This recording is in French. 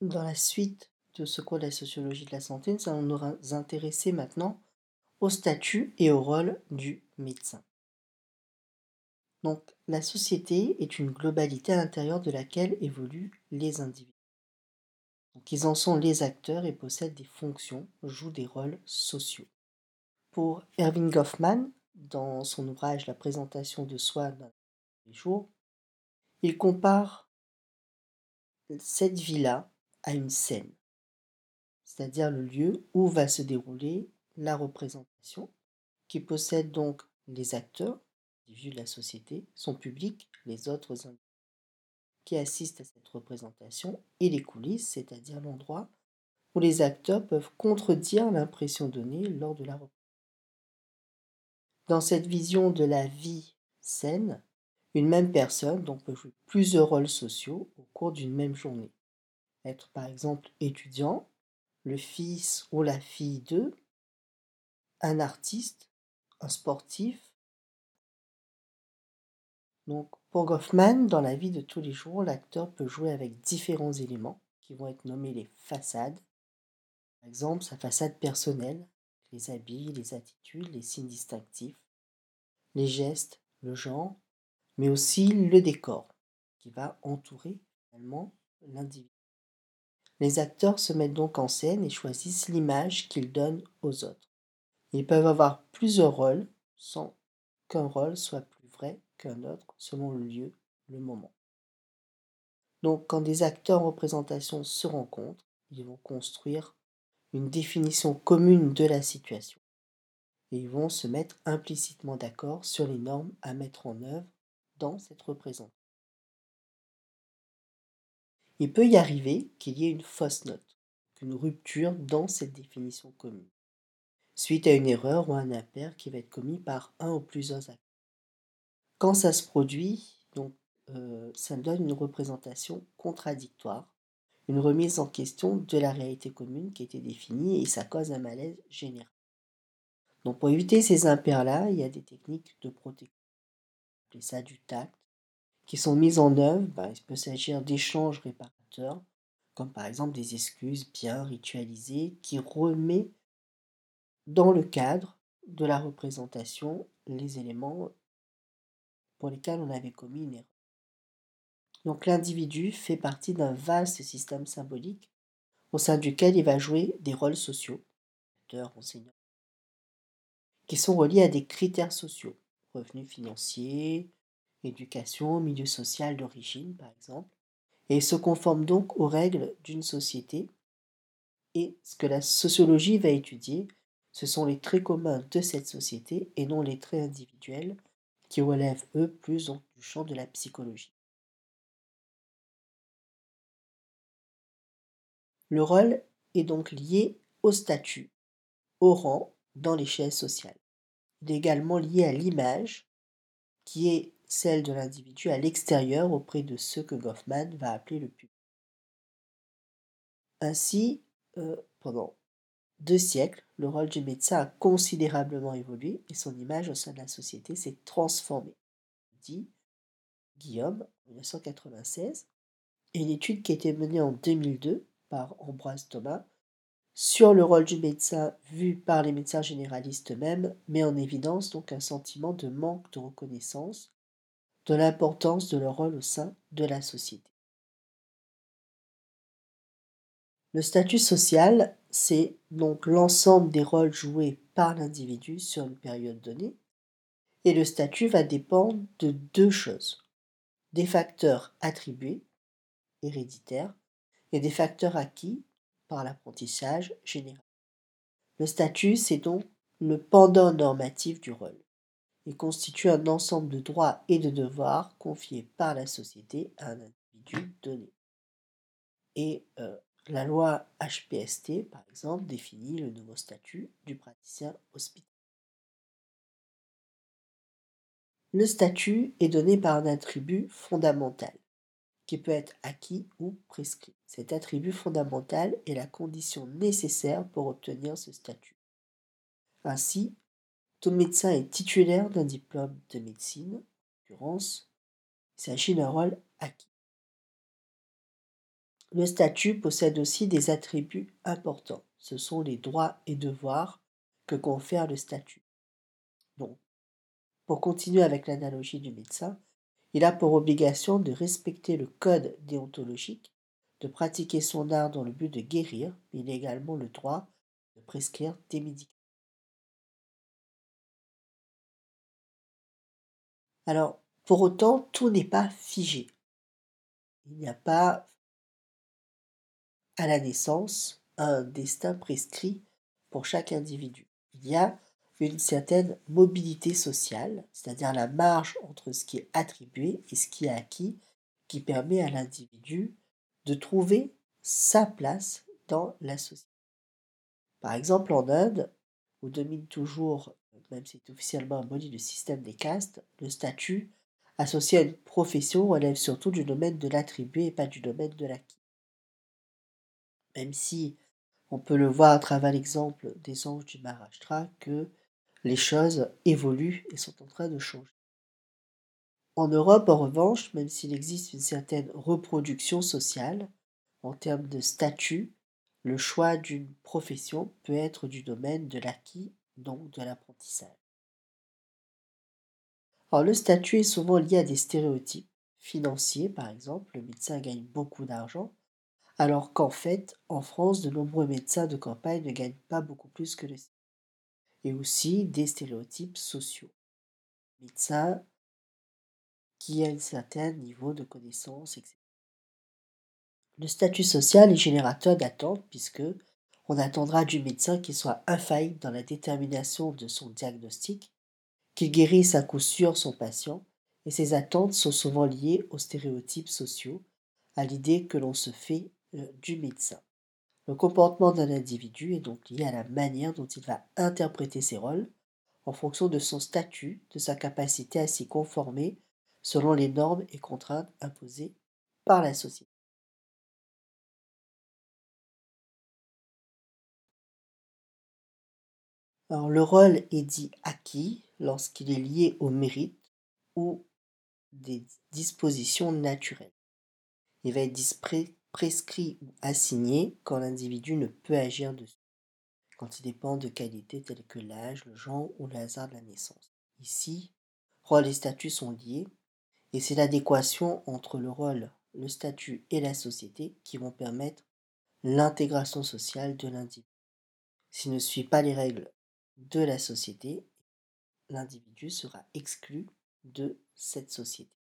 dans la suite de ce cours de la sociologie de la santé, nous allons nous intéresser maintenant au statut et au rôle du médecin. Donc, la société est une globalité à l'intérieur de laquelle évoluent les individus. Donc, ils en sont les acteurs et possèdent des fonctions, jouent des rôles sociaux. Pour Erving Goffman, dans son ouvrage La présentation de soi dans les jours, il compare cette vie-là à une scène, c'est-à-dire le lieu où va se dérouler la représentation, qui possède donc les acteurs, de la société, son public, les autres qui assistent à cette représentation, et les coulisses, c'est-à-dire l'endroit où les acteurs peuvent contredire l'impression donnée lors de la représentation. Dans cette vision de la vie saine, une même personne peut jouer plusieurs rôles sociaux au cours d'une même journée. Être par exemple étudiant, le fils ou la fille d'eux, un artiste, un sportif, donc, pour Goffman, dans la vie de tous les jours, l'acteur peut jouer avec différents éléments qui vont être nommés les façades. Par exemple, sa façade personnelle, les habits, les attitudes, les signes distinctifs, les gestes, le genre, mais aussi le décor qui va entourer finalement l'individu. Les acteurs se mettent donc en scène et choisissent l'image qu'ils donnent aux autres. Ils peuvent avoir plusieurs rôles sans qu'un rôle soit plus vrai qu'un autre selon le lieu, le moment. Donc quand des acteurs en représentation se rencontrent, ils vont construire une définition commune de la situation. Et ils vont se mettre implicitement d'accord sur les normes à mettre en œuvre dans cette représentation. Il peut y arriver qu'il y ait une fausse note, une rupture dans cette définition commune, suite à une erreur ou un impair qui va être commis par un ou plusieurs acteurs. Quand ça se produit, donc, euh, ça donne une représentation contradictoire, une remise en question de la réalité commune qui était définie et ça cause un malaise général. Donc pour éviter ces impairs-là, il y a des techniques de protection, on ça du tact, qui sont mises en œuvre. Ben, il peut s'agir d'échanges réparateurs, comme par exemple des excuses bien ritualisées qui remet dans le cadre de la représentation les éléments pour lesquels on avait commis une erreur. Donc l'individu fait partie d'un vaste système symbolique au sein duquel il va jouer des rôles sociaux, qui sont reliés à des critères sociaux, revenus financiers, éducation, milieu social d'origine par exemple, et se conforment donc aux règles d'une société. Et ce que la sociologie va étudier, ce sont les traits communs de cette société et non les traits individuels qui relèvent, eux, plus du champ de la psychologie. Le rôle est donc lié au statut, au rang dans l'échelle sociale. Il est également lié à l'image, qui est celle de l'individu à l'extérieur auprès de ceux que Goffman va appeler le public. Ainsi, euh, pendant deux siècles, le rôle du médecin a considérablement évolué et son image au sein de la société s'est transformée, dit Guillaume en 1996, et une étude qui a été menée en 2002 par Ambroise Thomas sur le rôle du médecin vu par les médecins généralistes eux-mêmes met en évidence donc un sentiment de manque de reconnaissance de l'importance de leur rôle au sein de la société. Le statut social, c'est donc l'ensemble des rôles joués par l'individu sur une période donnée, et le statut va dépendre de deux choses, des facteurs attribués, héréditaires, et des facteurs acquis par l'apprentissage général. Le statut, c'est donc le pendant normatif du rôle. Il constitue un ensemble de droits et de devoirs confiés par la société à un individu donné. Et euh, la loi HPST, par exemple, définit le nouveau statut du praticien hospitalier. Le statut est donné par un attribut fondamental qui peut être acquis ou prescrit. Cet attribut fondamental est la condition nécessaire pour obtenir ce statut. Ainsi, tout médecin est titulaire d'un diplôme de médecine, en l'occurrence, il s'agit d'un rôle acquis. Le statut possède aussi des attributs importants. Ce sont les droits et devoirs que confère le statut. Donc, pour continuer avec l'analogie du médecin, il a pour obligation de respecter le code déontologique, de pratiquer son art dans le but de guérir, mais il a également le droit de prescrire des médicaments. Alors, pour autant, tout n'est pas figé. Il n'y a pas, à la naissance, un destin prescrit pour chaque individu. Il y a une certaine mobilité sociale, c'est-à-dire la marge entre ce qui est attribué et ce qui est acquis, qui permet à l'individu de trouver sa place dans la société. Par exemple, en Inde, où domine toujours même si c'est officiellement aboli le système des castes, le statut associé à une profession relève surtout du domaine de l'attribué et pas du domaine de l'acquis. Même si on peut le voir à travers l'exemple des anges du Maharashtra que les choses évoluent et sont en train de changer. En Europe, en revanche, même s'il existe une certaine reproduction sociale, en termes de statut, le choix d'une profession peut être du domaine de l'acquis donc de l'apprentissage. Alors le statut est souvent lié à des stéréotypes financiers, par exemple, le médecin gagne beaucoup d'argent, alors qu'en fait, en France, de nombreux médecins de campagne ne gagnent pas beaucoup plus que le et aussi des stéréotypes sociaux. Médecin qui a un certain niveau de connaissance, etc. Le statut social est générateur d'attente puisque on attendra du médecin qu'il soit infaillible dans la détermination de son diagnostic, qu'il guérisse à coup sûr son patient, et ces attentes sont souvent liées aux stéréotypes sociaux, à l'idée que l'on se fait euh, du médecin. Le comportement d'un individu est donc lié à la manière dont il va interpréter ses rôles, en fonction de son statut, de sa capacité à s'y conformer selon les normes et contraintes imposées par la société. Alors, le rôle est dit acquis lorsqu'il est lié au mérite ou des dispositions naturelles. Il va être prescrit ou assigné quand l'individu ne peut agir dessus, quand il dépend de qualités telles que l'âge, le genre ou le hasard de la naissance. Ici, rôle et statut sont liés, et c'est l'adéquation entre le rôle, le statut et la société qui vont permettre l'intégration sociale de l'individu. S'il ne suit pas les règles de la société, l'individu sera exclu de cette société.